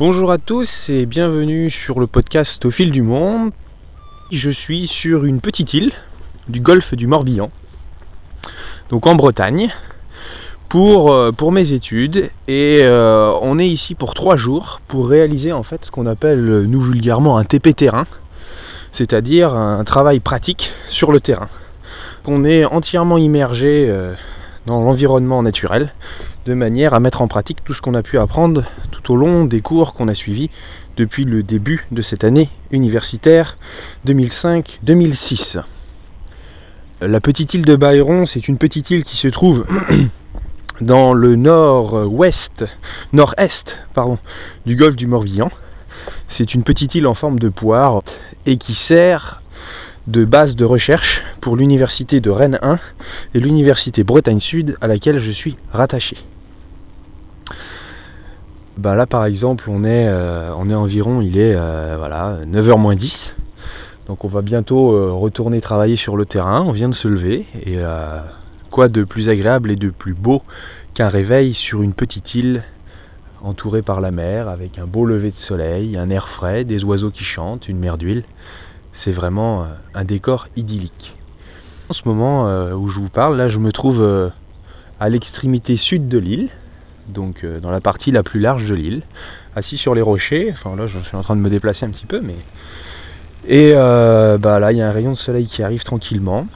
Bonjour à tous et bienvenue sur le podcast Au fil du monde. Je suis sur une petite île du golfe du Morbihan, donc en Bretagne, pour, euh, mes études. Et euh, on est ici pour trois jours pour réaliser en fait ce qu'on appelle nous vulgairement un TP terrain, c'est-à-dire un travail pratique sur le terrain. On est entièrement immergé euh, dans l'environnement naturel, de manière à mettre en pratique tout ce qu'on a pu apprendre tout au long des cours qu'on a suivis depuis le début de cette année universitaire 2005-2006. La petite île de Bayron, c'est une petite île qui se trouve dans le nord-ouest, nord-est, pardon, du golfe du Morbihan. C'est une petite île en forme de poire et qui sert de base de recherche pour l'université de Rennes 1 et l'université Bretagne Sud à laquelle je suis rattaché. Ben là par exemple on est, euh, environ, il est euh, voilà, 9h moins 10. Donc on va bientôt euh, retourner travailler sur le terrain, on vient de se lever et quoi de plus agréable et de plus beau qu'un réveil sur une petite île entourée par la mer avec un beau lever de soleil, un air frais, des oiseaux qui chantent, une mer d'huile. C'est vraiment un décor idyllique. En ce moment où je vous parle, là je me trouve à l'extrémité sud de l'île, donc euh, dans la partie la plus large de l'île, assis sur les rochers. Enfin là, je suis en train de me déplacer un petit peu, mais et euh, bah là, il y a un rayon de soleil qui arrive tranquillement.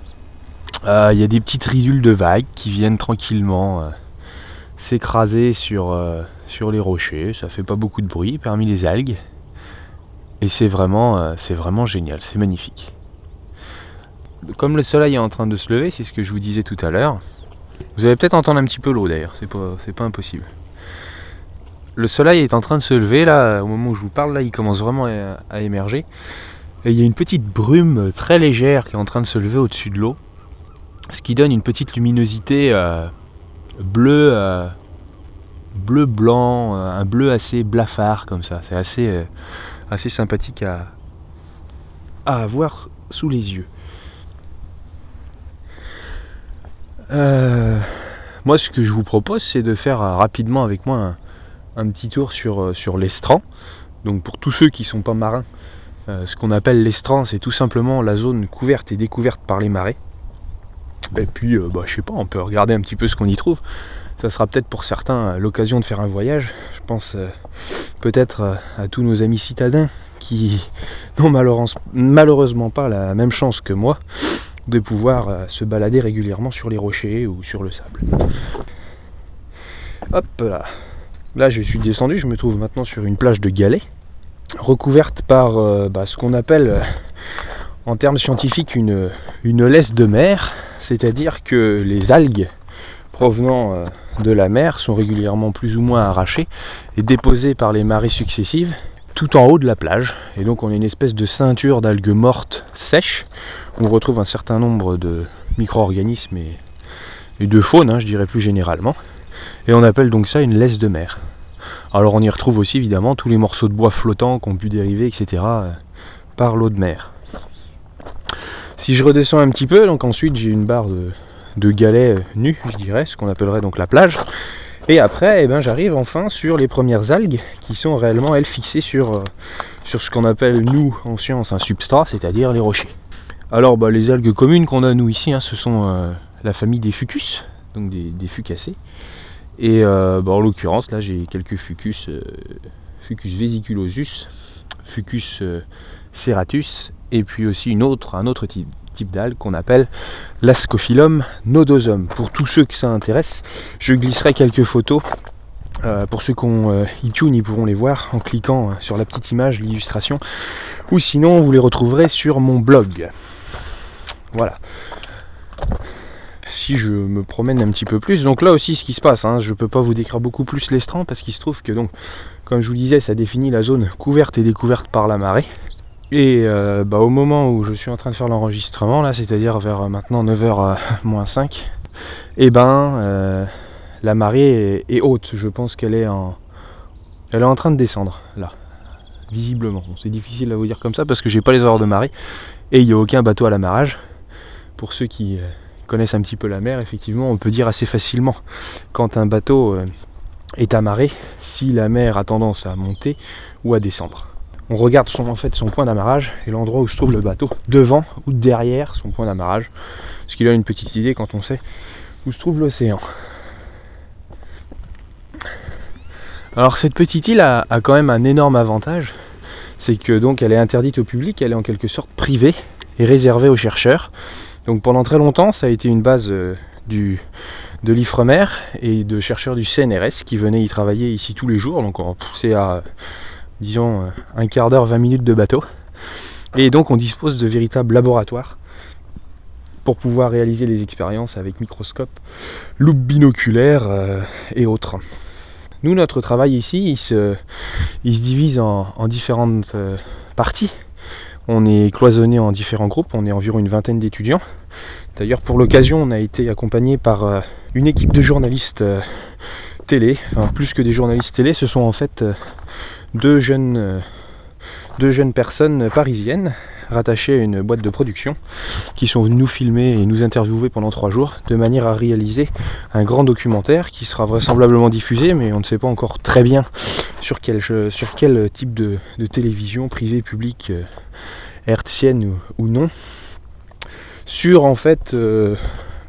Euh, il y a des petites ridules de vagues qui viennent tranquillement s'écraser sur sur les rochers. Ça fait pas beaucoup de bruit parmi les algues, et c'est vraiment c'est vraiment génial, c'est magnifique. Comme le soleil est en train de se lever, c'est ce que je vous disais tout à l'heure. Vous allez peut-être entendre un petit peu l'eau d'ailleurs, c'est pas, impossible. Le soleil est en train de se lever là, au moment où je vous parle, là il commence vraiment à, émerger. Et il y a une petite brume très légère qui est en train de se lever au-dessus de l'eau, ce qui donne une petite luminosité euh, euh, bleu blanc, euh, un bleu assez blafard comme ça. C'est assez, assez sympathique à, à avoir sous les yeux. Euh, moi, ce que je vous propose, c'est de faire euh, rapidement avec moi un, petit tour sur, euh, sur l'estran. Donc, pour tous ceux qui ne sont pas marins, ce qu'on appelle l'estran, c'est tout simplement la zone couverte et découverte par les marées. Et puis, bah, je sais pas, on peut regarder un petit peu ce qu'on y trouve. Ça sera peut-être pour certains l'occasion de faire un voyage. Je pense peut-être à tous nos amis citadins qui n'ont malheureusement pas la même chance que moi de pouvoir euh, se balader régulièrement sur les rochers ou sur le sable. Hop là. Là je suis descendu, je me trouve maintenant sur une plage de galets, recouverte par euh, bah, ce qu'on appelle euh, en termes scientifiques une, une laisse de mer, c'est-à-dire que les algues provenant de la mer sont régulièrement plus ou moins arrachées et déposées par les marées successives tout en haut de la plage. Et donc on a une espèce de ceinture d'algues mortes sèches on retrouve un certain nombre de micro-organismes et, de faune, hein, je dirais plus généralement. Et on appelle donc ça une laisse de mer. Alors on y retrouve aussi évidemment tous les morceaux de bois flottants qu'on pu dériver, etc. Euh, par l'eau de mer. Si je redescends un petit peu, donc ensuite j'ai une barre de, galets nus, je dirais, ce qu'on appellerait donc la plage. Et après, eh ben, j'arrive enfin sur les premières algues qui sont réellement, elles, fixées sur, euh, sur ce qu'on appelle, nous, en science, un substrat, c'est-à-dire les rochers. Alors bah, les algues communes qu'on a nous ici, hein, ce sont euh, la famille des fucus, donc des, fucacées. Et euh, bah, en l'occurrence là j'ai quelques fucus, euh, fucus vesiculosus, fucus serratus, et puis aussi une autre, un autre type, d'algue qu'on appelle l'ascophyllum nodosum. Pour tous ceux que ça intéresse, je glisserai quelques photos. pour ceux qui ont iTunes, ils pourront les voir en cliquant sur la petite image, l'illustration, ou sinon vous les retrouverez sur mon blog. Voilà. Si je me promène un petit peu plus, donc là aussi ce qui se passe, hein, je ne peux pas vous décrire beaucoup plus l'estran parce qu'il se trouve que donc, comme je vous disais, ça définit la zone couverte et découverte par la marée. Et euh, bah, au moment où je suis en train de faire l'enregistrement, là, c'est-à-dire vers euh, maintenant 9h moins 5, et ben euh, la marée est, haute. Je pense qu'elle est en elle est en train de descendre là, visiblement. c'est difficile à vous dire comme ça parce que j'ai pas les heures de marée et il n'y a aucun bateau à l'amarrage pour ceux qui euh, connaissent un petit peu la mer, effectivement, on peut dire assez facilement quand un bateau euh, est amarré, si la mer a tendance à monter ou à descendre. On regarde son, en fait son point d'amarrage et l'endroit où se trouve le bateau, devant ou derrière son point d'amarrage, ce qui a une petite idée quand on sait où se trouve l'océan. Alors cette petite île a, quand même un énorme avantage, c'est que donc elle est interdite au public, elle est en quelque sorte privée et réservée aux chercheurs. Donc pendant très longtemps, ça a été une base euh, du, de l'Ifremer et de chercheurs du CNRS qui venaient y travailler ici tous les jours. Donc c'est à, disons, un quart d'heure, 20 minutes de bateau. Et donc on dispose de véritables laboratoires pour pouvoir réaliser les expériences avec microscope, loupe binoculaire euh, et autres. Nous, notre travail ici, il se, divise en, en différentes euh, parties. On est cloisonné en différents groupes, on est environ une vingtaine d'étudiants. D'ailleurs, pour l'occasion, on a été accompagné par euh, une équipe de journalistes euh, télé, enfin plus que des journalistes télé, ce sont en fait euh, deux jeunes, deux jeunes personnes parisiennes rattachées à une boîte de production qui sont venues nous filmer et nous interviewer pendant trois jours de manière à réaliser un grand documentaire qui sera vraisemblablement diffusé mais on ne sait pas encore très bien sur quel, type de, télévision privée, publique, hertzienne ou, ou, non sur en fait euh,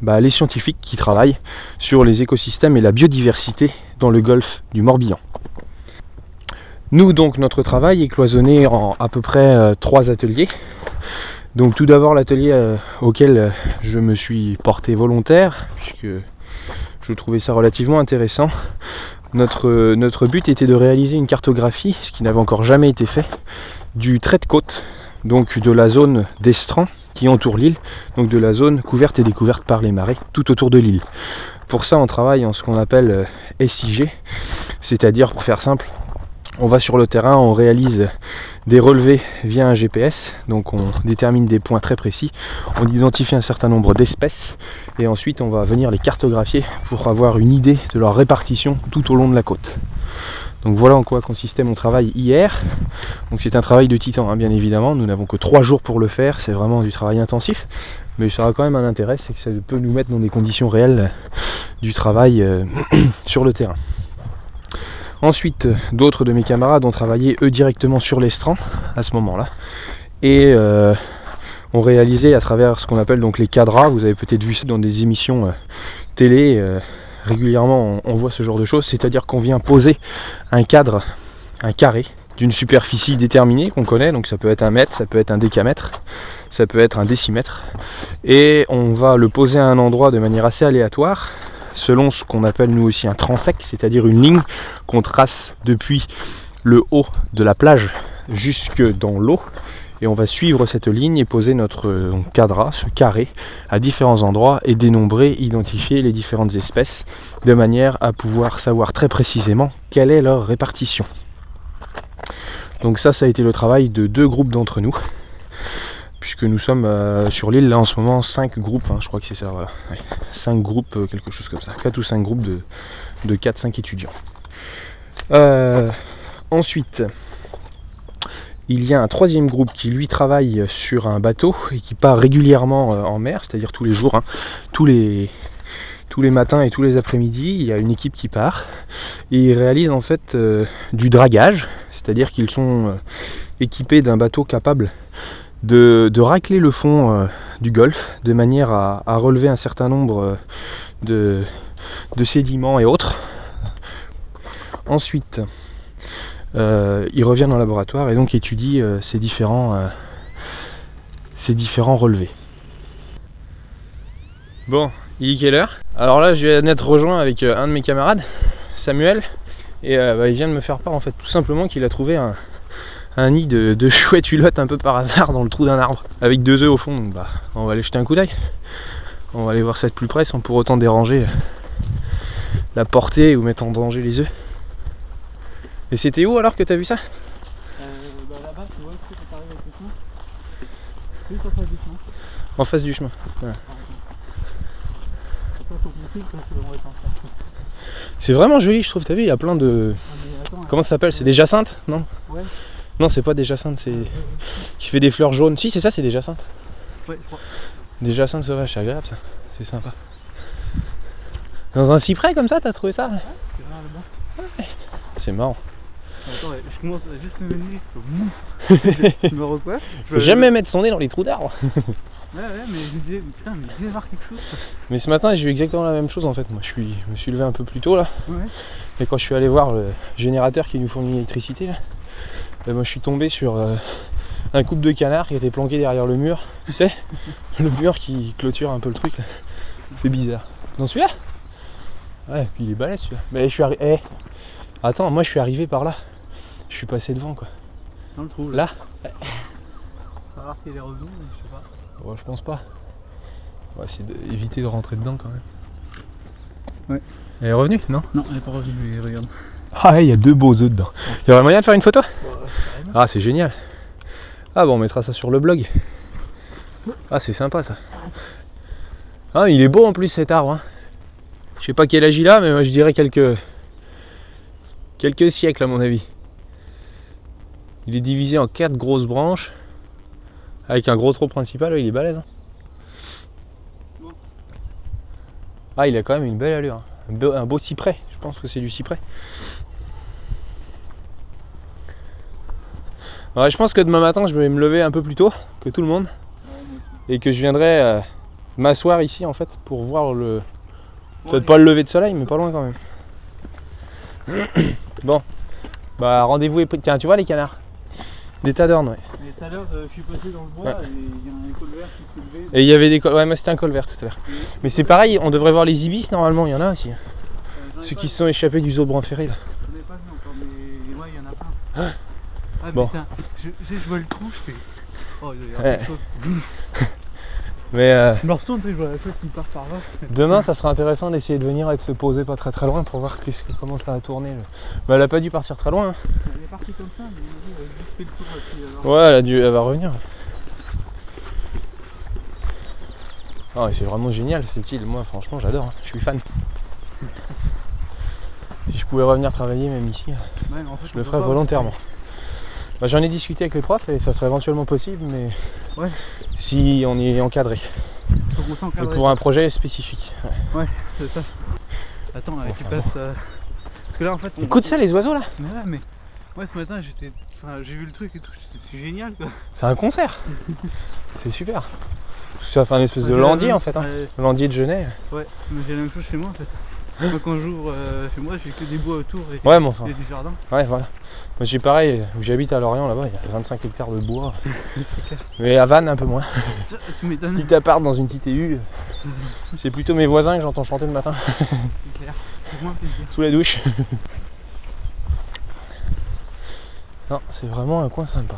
bah, les scientifiques qui travaillent sur les écosystèmes et la biodiversité dans le golfe du Morbihan. Nous donc notre travail est cloisonné en à peu près euh, trois ateliers. Donc tout d'abord l'atelier euh, auquel euh, je me suis porté volontaire, puisque je trouvais ça relativement intéressant. Notre, notre but était de réaliser une cartographie, ce qui n'avait encore jamais été fait, du trait de côte, donc de la zone d'estran qui entoure l'île, donc de la zone couverte et découverte par les marées tout autour de l'île. Pour ça on travaille en ce qu'on appelle SIG, c'est-à-dire pour faire simple, on va sur le terrain, on réalise des relevés via un GPS, donc on détermine des points très précis, on identifie un certain nombre d'espèces et ensuite on va venir les cartographier pour avoir une idée de leur répartition tout au long de la côte. Donc voilà en quoi consistait mon travail hier. C'est un travail de titan, hein, bien évidemment. Nous n'avons que trois jours pour le faire. C'est vraiment du travail intensif, mais ça a quand même un intérêt, c'est que ça peut nous mettre dans des conditions réelles du travail euh, sur le terrain. Ensuite, d'autres de mes camarades ont travaillé eux directement sur l'estran à ce moment-là et euh, ont réalisé à travers ce qu'on appelle donc les cadras. Vous avez peut-être vu ça dans des émissions euh, télé. Euh, régulièrement, on, voit ce genre de choses, c'est-à-dire qu'on vient poser un cadre, un carré d'une superficie déterminée qu'on connaît. Donc ça peut être un mètre, ça peut être un décamètre, ça peut être un décimètre, et on va le poser à un endroit de manière assez aléatoire selon ce qu'on appelle nous aussi un transect, c'est-à-dire une ligne qu'on trace depuis le haut de la plage jusque dans l'eau. Et on va suivre cette ligne et poser notre cadra, ce carré, à différents endroits et dénombrer, identifier les différentes espèces de manière à pouvoir savoir très précisément quelle est leur répartition. Donc ça, ça a été le travail de deux groupes d'entre nous puisque nous sommes euh, sur l'île là en ce moment 5 groupes, hein, je crois que c'est ça, voilà. Ouais. 5 groupes, euh, quelque chose comme ça, 4 ou 5 groupes de, de 4-5 étudiants. Euh, ensuite, il y a un troisième groupe qui lui travaille sur un bateau et qui part régulièrement en mer, c'est-à-dire tous les jours, hein, tous les tous les matins et tous les après-midi, il y a une équipe qui part et ils réalisent en fait du dragage, c'est-à-dire qu'ils sont équipés d'un bateau capable de, racler le fond euh, du golfe de manière à, relever un certain nombre euh, de, sédiments et autres. Ensuite, euh, il revient dans le laboratoire et donc étudie ces, différents, relevés. Bon, il est quelle heure Alors là, je viens d'être rejoint avec un de mes camarades, Samuel, et bah, il vient de me faire part en fait tout simplement qu'il a trouvé un, un nid de, de chouette hulotte un peu par hasard dans le trou d'un arbre avec deux œufs au fond. Donc bah, on va aller jeter un coup d'œil. On va aller voir ça de plus près sans pour autant déranger la portée ou mettre en danger les œufs. Et c'était où alors que t'as vu ça? Euh, bah Là-bas, tu vois, tu arrives avec le chemin. Juste en face du chemin. En face du chemin. Ouais. C'est vraiment joli, je trouve. T'as vu, il y a plein de. Ah, attends, Comment ça s'appelle? C'est des jacinthes Non? Ouais. Non, c'est pas des jacinthes, c'est. qui fait des fleurs jaunes. Si, c'est ça, c'est des jacinthes. Ouais, je crois. Des jacinthes sauvages, c'est agréable ça. C'est sympa. Dans un cyprès comme ça, t'as trouvé ça? Ouais, c'est là, là-bas. Ouais. c'est marrant. Attends, je commence à juste me. Mou. Je me recoiffe. je- Faut jamais mettre son nez dans les trous d'arbres. Ouais, ouais, mais je me disais, putain, mais il devait y avoir quelque chose. Mais ce matin, j'ai eu exactement la même chose en fait. Moi, je, suis, je me suis levé un peu plus tôt là. Ouais. Et quand je suis allé voir le générateur qui nous fournit l'électricité, là, ben, moi je suis tombé sur euh, un couple de canards qui était planqué derrière le mur. Tu sais Le mur qui clôture un peu le truc. là. C'est bizarre. Dans celui-là? Ouais, puis il est balèze celui-là. Mais je suis arrivé. Attends, moi je suis arrivé par là. Je suis passé devant quoi. Dans le trou. Là. Là Ça va voir qu'il est revenu, mais je sais pas. Ouais, je pense pas. On va essayer d'éviter de rentrer dedans quand même. Ouais. Elle est revenue, non? Non, elle est pas revenue, mais regarde. Ah, il y a deux beaux œufs dedans. Il y aurait moyen de faire une photo? Ah, c'est génial. Ah bon, on mettra ça sur le blog. Ah, c'est sympa ça. Ah, il est beau en plus cet arbre. hein. Je sais pas quel âge il a, mais moi, je dirais quelques quelques siècles à mon avis. Il est divisé en quatre grosses branches avec un gros tronc principal. il est balèze. hein. Ah, il a quand même une belle allure. hein. Un beau, un beau cyprès. Je pense que c'est du cyprès. Ouais, je pense que demain matin, je vais me lever un peu plus tôt que tout le monde et que je viendrai euh, m'asseoir ici en fait pour voir le. Peut-être pas le lever de soleil, mais pas loin quand même. bon, bah rendez-vous est pris. Tiens, tu vois les canards Des tas d'ornes, ouais. Mais tout à l'heure, euh, je suis passé dans le bois Ouais. et il y a un colvert qui s'est levé. Et il y avait des. col- Ouais, mais c'était un colvert tout à l'heure. Mais c'est pareil, on devrait voir les ibis normalement, il y en a aussi. Euh, Ceux qui se sont échappés du zoo brun ferré là. Ai pas vu encore, mais ouais, il y en a plein. Ah. Bon. putain, je, je, je vois le trou, je fais. Oh, il y Ouais. quelque chose. Mais euh, Je me retourne, tu sais, je vois la chose qui part par là. demain, ça sera intéressant d'essayer de venir et de se poser pas très très loin pour voir qu'est-ce comment ça a tourné. le- Bah, elle a pas dû partir très loin. hein. Elle est partie comme ça, mais elle a juste fait le tour. et puis, alors, Ouais, elle, a dû, elle va revenir. Et c'est vraiment génial cette île. Moi, franchement, j'adore. hein. Je suis fan. Si je pouvais revenir travailler même ici, Ouais, mais en fait, je le ferais volontairement. Bah, J'en ai discuté avec les profs et ça serait éventuellement possible, mais Ouais, si on est encadré. faut qu'on s'encadre. pour un projet spécifique. ouais. Ouais, c'est ça. Attends, là, tu passes. euh, Parce que là, en fait. on- Écoute ça, les oiseaux là Mais ouais, mais. Ouais, ce matin, j'étais. Enfin, j'ai vu le truc et tout, c'est génial quoi. C'est un concert. c'est super. Ça fait un espèce Ouais, de landier en fait. Hein. ouais. Landier de Genève. Ouais, mais j'ai la même chose chez moi en fait. Moi, quand j'ouvre euh, chez moi, j'ai que des bois autour et, Ouais, mais enfin. et du jardin. Ouais, voilà. Moi j'ai pareil, où j'habite à Lorient là-bas, il y a 25 hectares de bois. Mais à Vannes un peu moins. Ça, Tu m'étonnes. Petit appart dans une petite éhu. C'est plutôt mes voisins que j'entends chanter le matin. C'est clair. C'est moins plaisir. Sous la douche. Non, c'est vraiment un coin sympa.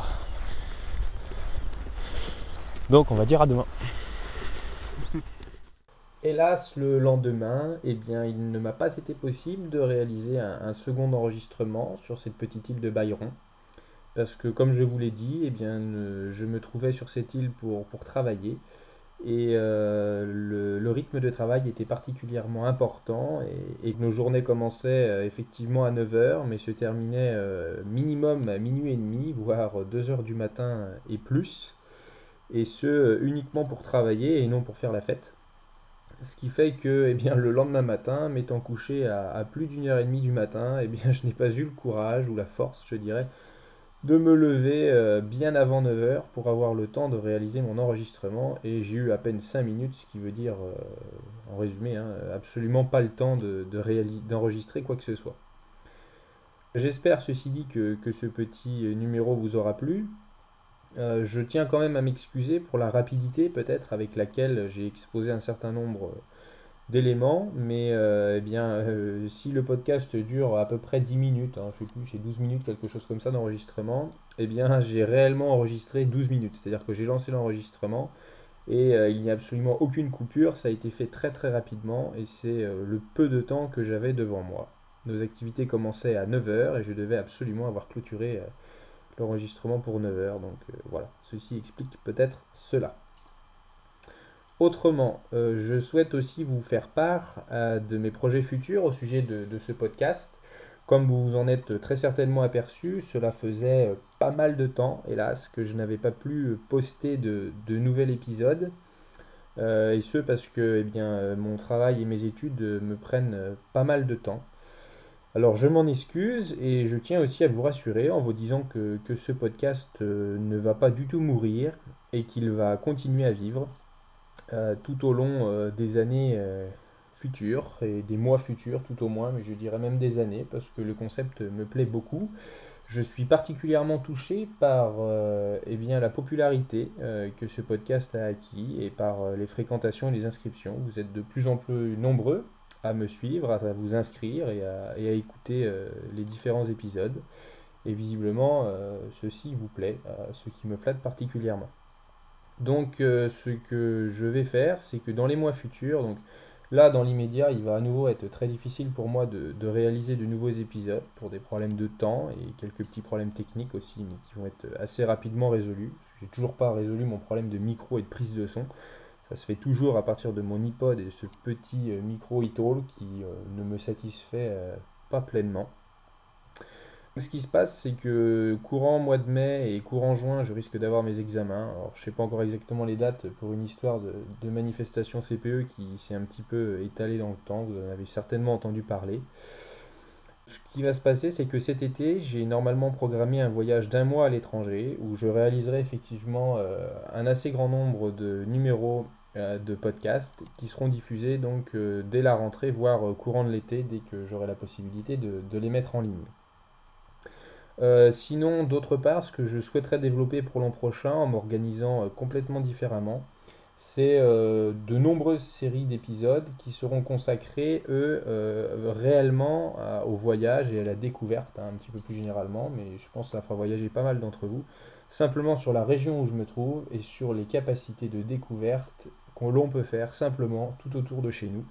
Donc on va dire à demain. Hélas, le lendemain, eh bien, il ne m'a pas été possible de réaliser un, second enregistrement sur cette petite île de Bayron. Parce que, comme je vous l'ai dit, eh bien, je me trouvais sur cette île pour, travailler. Et euh, le, rythme de travail était particulièrement important et, et nos journées commençaient euh, effectivement à 9h, mais se terminaient euh, minimum à minuit et demi, voire 2h du matin et plus. Et ce, uniquement pour travailler et non pour faire la fête. Ce qui fait que eh bien, le lendemain matin, m'étant couché à, plus d'une heure et demie du matin, eh bien, je n'ai pas eu le courage ou la force, je dirais, de me lever euh, bien avant 9h pour avoir le temps de réaliser mon enregistrement. Et j'ai eu à peine 5 minutes, ce qui veut dire, euh, en résumé, hein, absolument pas le temps d'enregistrer quoi que ce soit. J'espère, ceci dit, que ce petit numéro vous aura plu. Euh, je tiens quand même à m'excuser pour la rapidité peut-être avec laquelle j'ai exposé un certain nombre euh, d'éléments, mais euh, eh bien, si le podcast dure à peu près 10 minutes, hein, je sais plus, c'est 12 minutes, quelque chose comme ça d'enregistrement, eh bien j'ai réellement enregistré 12 minutes, c'est-à-dire que j'ai lancé l'enregistrement et il n'y a absolument aucune coupure, ça a été fait très très rapidement et c'est le peu de temps que j'avais devant moi. Nos activités commençaient à 9h et je devais absolument avoir clôturé l'enregistrement pour 9h. Donc euh, voilà, ceci explique peut-être cela. Autrement, euh, je souhaite aussi vous faire part euh, de mes projets futurs au sujet de, ce podcast. Comme vous vous en êtes très certainement aperçu, cela faisait pas mal de temps, hélas, que je n'avais pas pu poster de, de nouvel épisode. Et ce parce que eh bien, mon travail et mes études me prennent pas mal de temps. Alors je m'en excuse et je tiens aussi à vous rassurer en vous disant que, ce podcast euh, ne va pas du tout mourir et qu'il va continuer à vivre euh, tout au long euh, des années futures et des mois futurs tout au moins, mais je dirais même des années parce que le concept me plaît beaucoup. Je suis particulièrement touché par eh bien, la popularité que ce podcast a acquis et par les fréquentations et les inscriptions. Vous êtes de plus en plus nombreux à me suivre, à vous inscrire et à, écouter euh, les différents épisodes. Et visiblement, euh, ceci vous plaît, euh, ce qui me flatte particulièrement. Donc, ce que je vais faire, c'est que dans les mois futurs, donc là, dans l'immédiat, il va à nouveau être très difficile pour moi de, de réaliser de nouveaux épisodes pour des problèmes de temps et quelques petits problèmes techniques aussi, mais qui vont être assez rapidement résolus. J'ai toujours pas résolu mon problème de micro et de prise de son. Ça se fait toujours à partir de mon iPod et de ce petit euh, micro iTall qui euh, ne me satisfait euh, pas pleinement. Ce qui se passe, c'est que courant mois de mai et courant juin, je risque d'avoir mes examens. Alors, je sais pas encore exactement les dates pour une histoire de, manifestation CPE qui s'est un petit peu étalée dans le temps. Vous en avez certainement entendu parler. Ce qui va se passer, c'est que cet été, j'ai normalement programmé un voyage d'un mois à l'étranger où je réaliserai effectivement un assez grand nombre de numéros de podcasts qui seront diffusés donc euh, dès la rentrée, voire euh, courant de l'été, dès que j'aurai la possibilité de, les mettre en ligne. Euh, sinon, d'autre part, ce que je souhaiterais développer pour l'an prochain en m'organisant euh, complètement différemment, c'est euh, de nombreuses séries d'épisodes qui seront consacrés, eux, euh, réellement au voyage et à la découverte, hein, un petit peu plus généralement, mais je pense que ça fera voyager pas mal d'entre vous, simplement sur la région où je me trouve et sur les capacités de découverte qu'on l'on peut faire simplement tout autour de chez nous.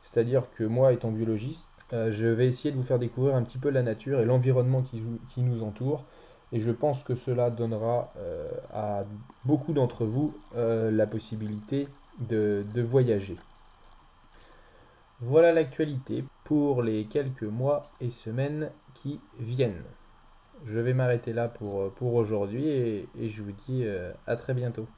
C'est-à-dire que moi, étant biologiste, euh, je vais essayer de vous faire découvrir un petit peu la nature et l'environnement qui, nous entoure. Et je pense que cela donnera euh, à beaucoup d'entre vous euh, la possibilité de voyager. Voilà l'actualité pour les quelques mois et semaines qui viennent. Je vais m'arrêter là pour, pour aujourd'hui et, et je vous dis euh, à très bientôt.